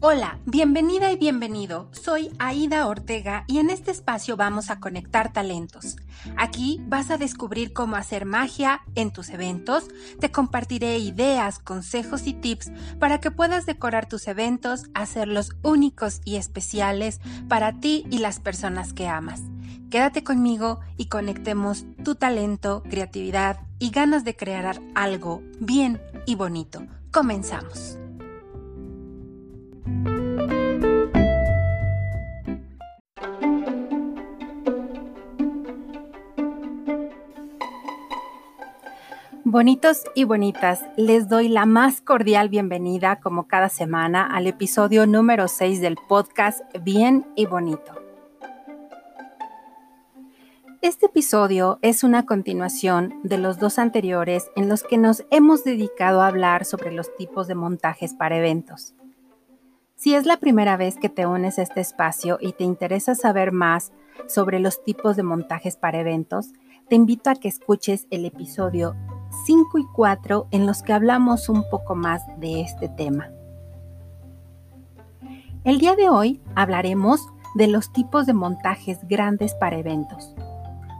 Hola, bienvenida y bienvenido. Soy Aida Ortega y en este espacio vamos a conectar talentos. Aquí vas a descubrir cómo hacer magia en tus eventos. Te compartiré ideas, consejos y tips para que puedas decorar tus eventos, hacerlos únicos y especiales para ti y las personas que amas. Quédate conmigo y conectemos tu talento, creatividad y ganas de crear algo bien y bonito. Comenzamos. Bonitos y bonitas, les doy la más cordial bienvenida como cada semana al episodio número 6 del podcast Bien y Bonito. Este episodio es una continuación de los dos anteriores en los que nos hemos dedicado a hablar sobre los tipos de montajes para eventos. Si es la primera vez que te unes a este espacio y te interesa saber más sobre los tipos de montajes para eventos, te invito a que escuches el episodio 5 y 4 en los que hablamos un poco más de este tema. El día de hoy hablaremos de los tipos de montajes grandes para eventos.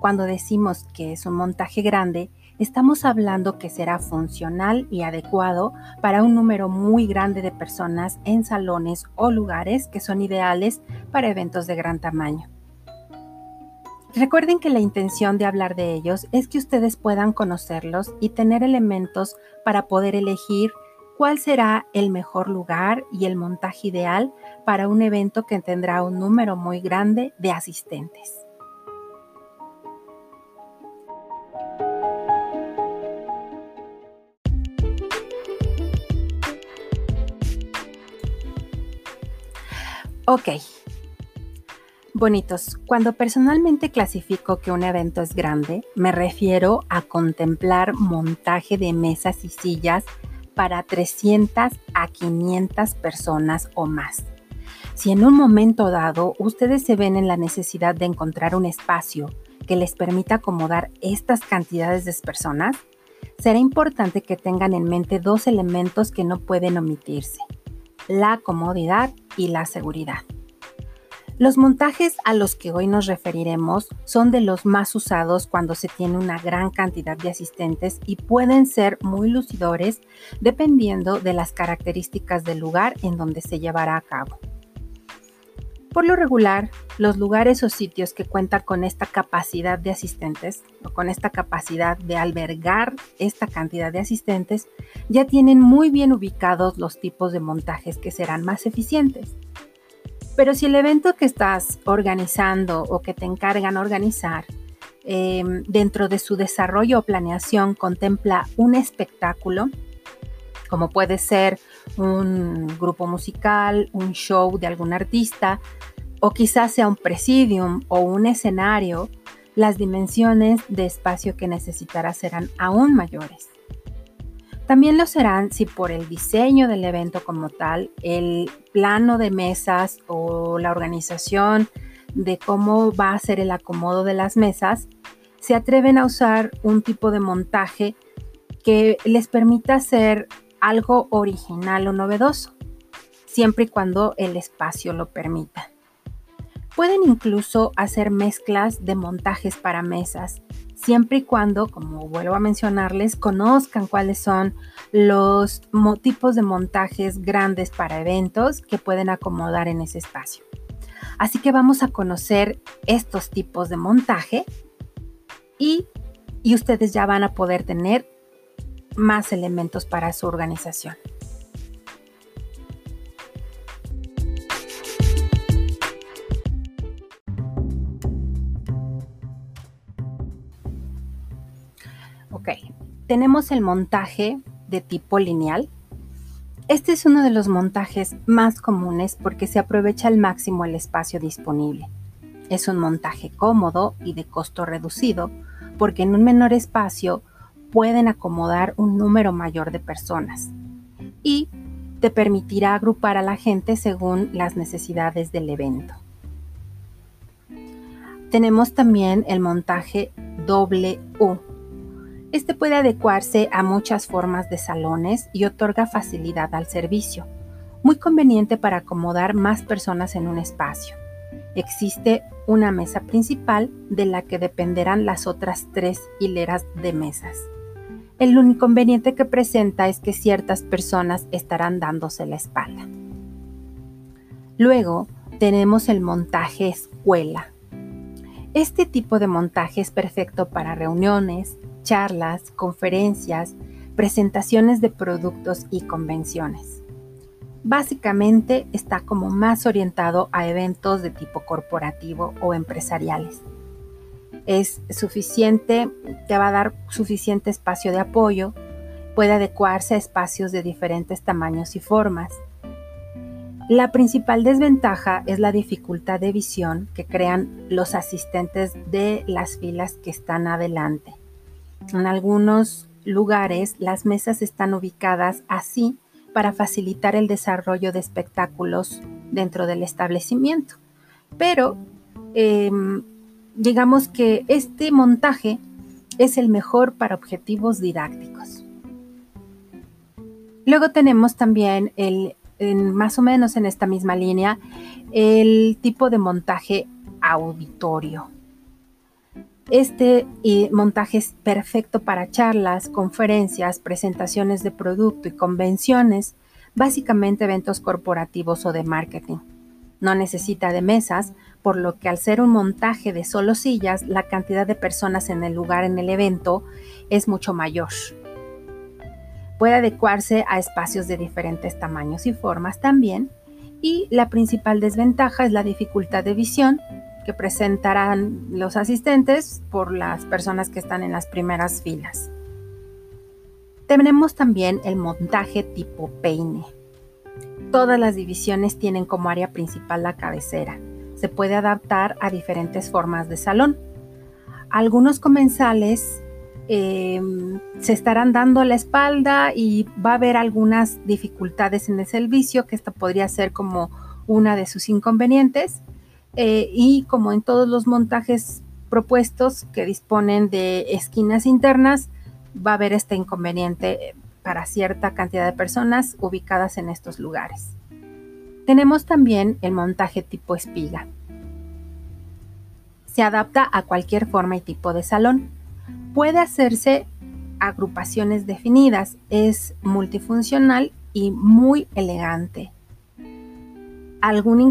Cuando decimos que es un montaje grande, estamos hablando que será funcional y adecuado para un número muy grande de personas en salones o lugares que son ideales para eventos de gran tamaño. Recuerden que la intención de hablar de ellos es que ustedes puedan conocerlos y tener elementos para poder elegir cuál será el mejor lugar y el montaje ideal para un evento que tendrá un número muy grande de asistentes. Ok, Bonitos, cuando personalmente clasifico que un evento es grande, me refiero a contemplar montaje de mesas y sillas para 300 a 500 personas o más. Si en un momento dado ustedes se ven en la necesidad de encontrar un espacio que les permita acomodar estas cantidades de personas, será importante que tengan en mente dos elementos que no pueden omitirse, la comodidad y la seguridad. Los montajes a los que hoy nos referiremos son de los más usados cuando se tiene una gran cantidad de asistentes y pueden ser muy lucidores dependiendo de las características del lugar en donde se llevará a cabo. Por lo regular, los lugares o sitios que cuentan con esta capacidad de asistentes o con esta capacidad de albergar esta cantidad de asistentes ya tienen muy bien ubicados los tipos de montajes que serán más eficientes. Pero si el evento que estás organizando o que te encargan organizar em, dentro de su desarrollo o planeación contempla un espectáculo, como puede ser un grupo musical, un show de algún artista, o quizás sea un presidium o un escenario, las dimensiones de espacio que necesitarás serán aún mayores. También lo serán si por el diseño del evento como tal, el plano de mesas o la organización de cómo va a ser el acomodo de las mesas, se atreven a usar un tipo de montaje que les permita hacer algo original o novedoso, siempre y cuando el espacio lo permita. Pueden incluso hacer mezclas de montajes para mesas siempre y cuando, como vuelvo a mencionarles, conozcan cuáles son los tipos de montajes grandes para eventos que pueden acomodar en ese espacio. Así que vamos a conocer estos tipos de montaje y, y ustedes ya van a poder tener más elementos para su organización. Ok, tenemos el montaje de tipo lineal. Este es uno de los montajes más comunes porque se aprovecha al máximo el espacio disponible. Es un montaje cómodo y de costo reducido porque en un menor espacio pueden acomodar un número mayor de personas y te permitirá agrupar a la gente según las necesidades del evento. Tenemos también el montaje doble U este puede adecuarse a muchas formas de salones y otorga facilidad al servicio. muy conveniente para acomodar más personas en un espacio. Existe una mesa principal de la que dependerán las otras tres hileras de mesas. El inconveniente que presenta es que ciertas personas estarán dándose la espalda. Luego tenemos el montaje escuela. Este tipo de montaje es perfecto para reuniones, charlas, conferencias, presentaciones de productos y convenciones. Básicamente está como más orientado a eventos de tipo corporativo o empresariales. Es suficiente, te va a dar suficiente espacio de apoyo, puede adecuarse a espacios de diferentes tamaños y formas. La principal desventaja es la dificultad de visión que crean los asistentes de las filas que están adelante. En algunos lugares las mesas están ubicadas así para facilitar el desarrollo de espectáculos dentro del establecimiento. Pero em, digamos que este montaje es el mejor para objetivos didácticos. Luego tenemos también el, más o menos en esta misma línea, el tipo de montaje auditorio. Este montaje es perfecto para charlas, conferencias, presentaciones de producto y convenciones, básicamente eventos corporativos o de marketing. No necesita de mesas, por lo que al ser un montaje de solo sillas, la cantidad de personas en el lugar en el evento es mucho mayor. Puede adecuarse a espacios de diferentes tamaños y formas también, y la principal desventaja es la dificultad de visión, que presentarán los asistentes por las personas que están en las primeras filas. Tenemos también el montaje tipo peine. Todas las divisiones tienen como área principal la cabecera. Se puede adaptar a diferentes formas de salón. Algunos comensales em, se estarán dando la espalda y va a haber algunas dificultades en el servicio, que esto podría ser como una de sus inconvenientes. Eh, y como en todos los montajes propuestos que disponen de esquinas internas, va a haber este inconveniente para cierta cantidad de personas ubicadas en estos lugares. Tenemos también el montaje tipo espiga. Se adapta a cualquier forma y tipo de salón. Puede hacerse agrupaciones definidas, es multifuncional y muy elegante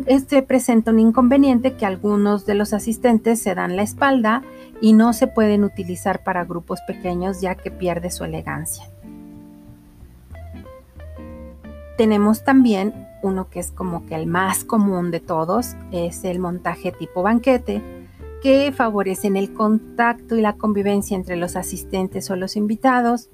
este presenta un inconveniente que algunos de los asistentes se dan la espalda y no se pueden utilizar para grupos pequeños ya que pierde su elegancia. Tenemos también uno que es como que el más común de todos, es el montaje tipo banquete, que favorecen el contacto y la convivencia entre los asistentes o los invitados,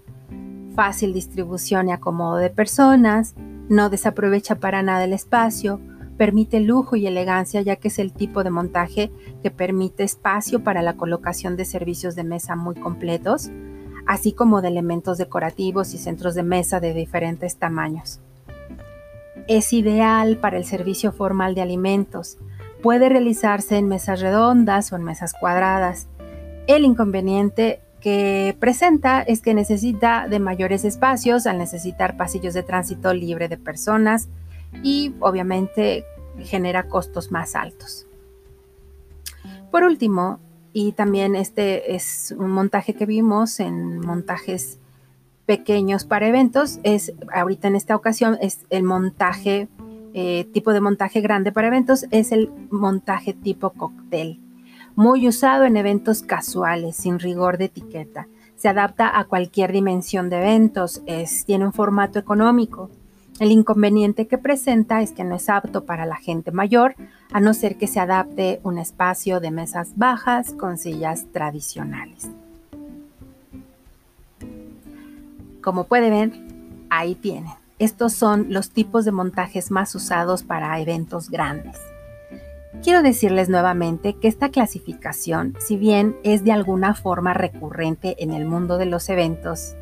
fácil distribución y acomodo de personas, no desaprovecha para nada el espacio, permite lujo y elegancia ya que es el tipo de montaje que permite espacio para la colocación de servicios de mesa muy completos, así como de elementos decorativos y centros de mesa de diferentes tamaños. Es ideal para el servicio formal de alimentos. Puede realizarse en mesas redondas o en mesas cuadradas. El inconveniente que presenta es que necesita de mayores espacios al necesitar pasillos de tránsito libre de personas, y obviamente genera costos más altos. Por último, y también este es un montaje que vimos en montajes pequeños para eventos, es ahorita en esta ocasión es el montaje, eh, tipo de montaje grande para eventos, es el montaje tipo cóctel, muy usado en eventos casuales, sin rigor de etiqueta. Se adapta a cualquier dimensión de eventos, es, tiene un formato económico, el inconveniente que presenta es que no es apto para la gente mayor, a no ser que se adapte un espacio de mesas bajas con sillas tradicionales. Como puede ver, ahí tienen. Estos son los tipos de montajes más usados para eventos grandes. Quiero decirles nuevamente que esta clasificación, si bien es de alguna forma recurrente en el mundo de los eventos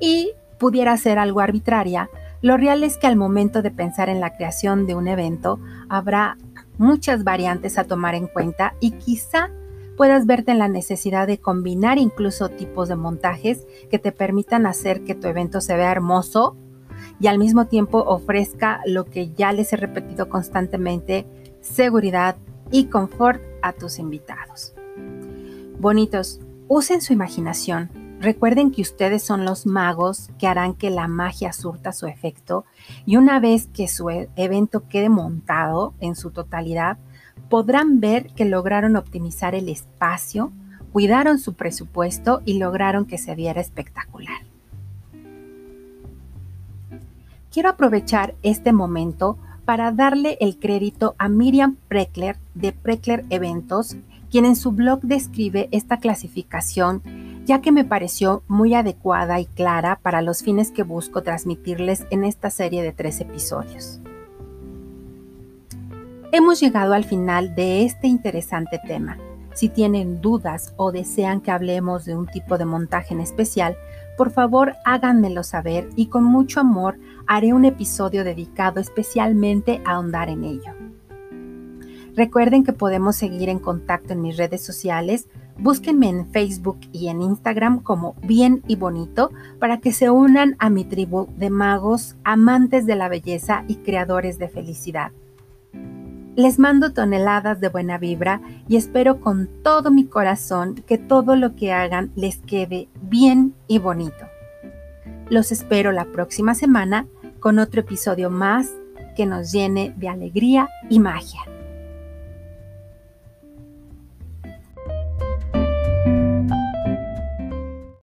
y pudiera ser algo arbitraria, lo real es que al momento de pensar en la creación de un evento habrá muchas variantes a tomar en cuenta y quizá puedas verte en la necesidad de combinar incluso tipos de montajes que te permitan hacer que tu evento se vea hermoso y al mismo tiempo ofrezca lo que ya les he repetido constantemente, seguridad y confort a tus invitados. Bonitos, usen su imaginación. Recuerden que ustedes son los magos que harán que la magia surta su efecto y una vez que su e-, evento quede montado en su totalidad, podrán ver que lograron optimizar el espacio, cuidaron su presupuesto y lograron que se viera espectacular. Quiero aprovechar este momento para darle el crédito a Miriam Preckler de Preckler Eventos, quien en su blog describe esta clasificación ya que me pareció muy adecuada y clara para los fines que busco transmitirles en esta serie de tres episodios. Hemos llegado al final de este interesante tema. Si tienen dudas o desean que hablemos de un tipo de montaje en especial, por favor háganmelo saber y con mucho amor haré un episodio dedicado especialmente a ahondar en ello. Recuerden que podemos seguir en contacto en mis redes sociales. Búsquenme en Facebook y en Instagram como Bien y Bonito para que se unan a mi tribu de magos, amantes de la belleza y creadores de felicidad. Les mando toneladas de buena vibra y espero con todo mi corazón que todo lo que hagan les quede bien y bonito. Los espero la próxima semana con otro episodio más que nos llene de alegría y magia.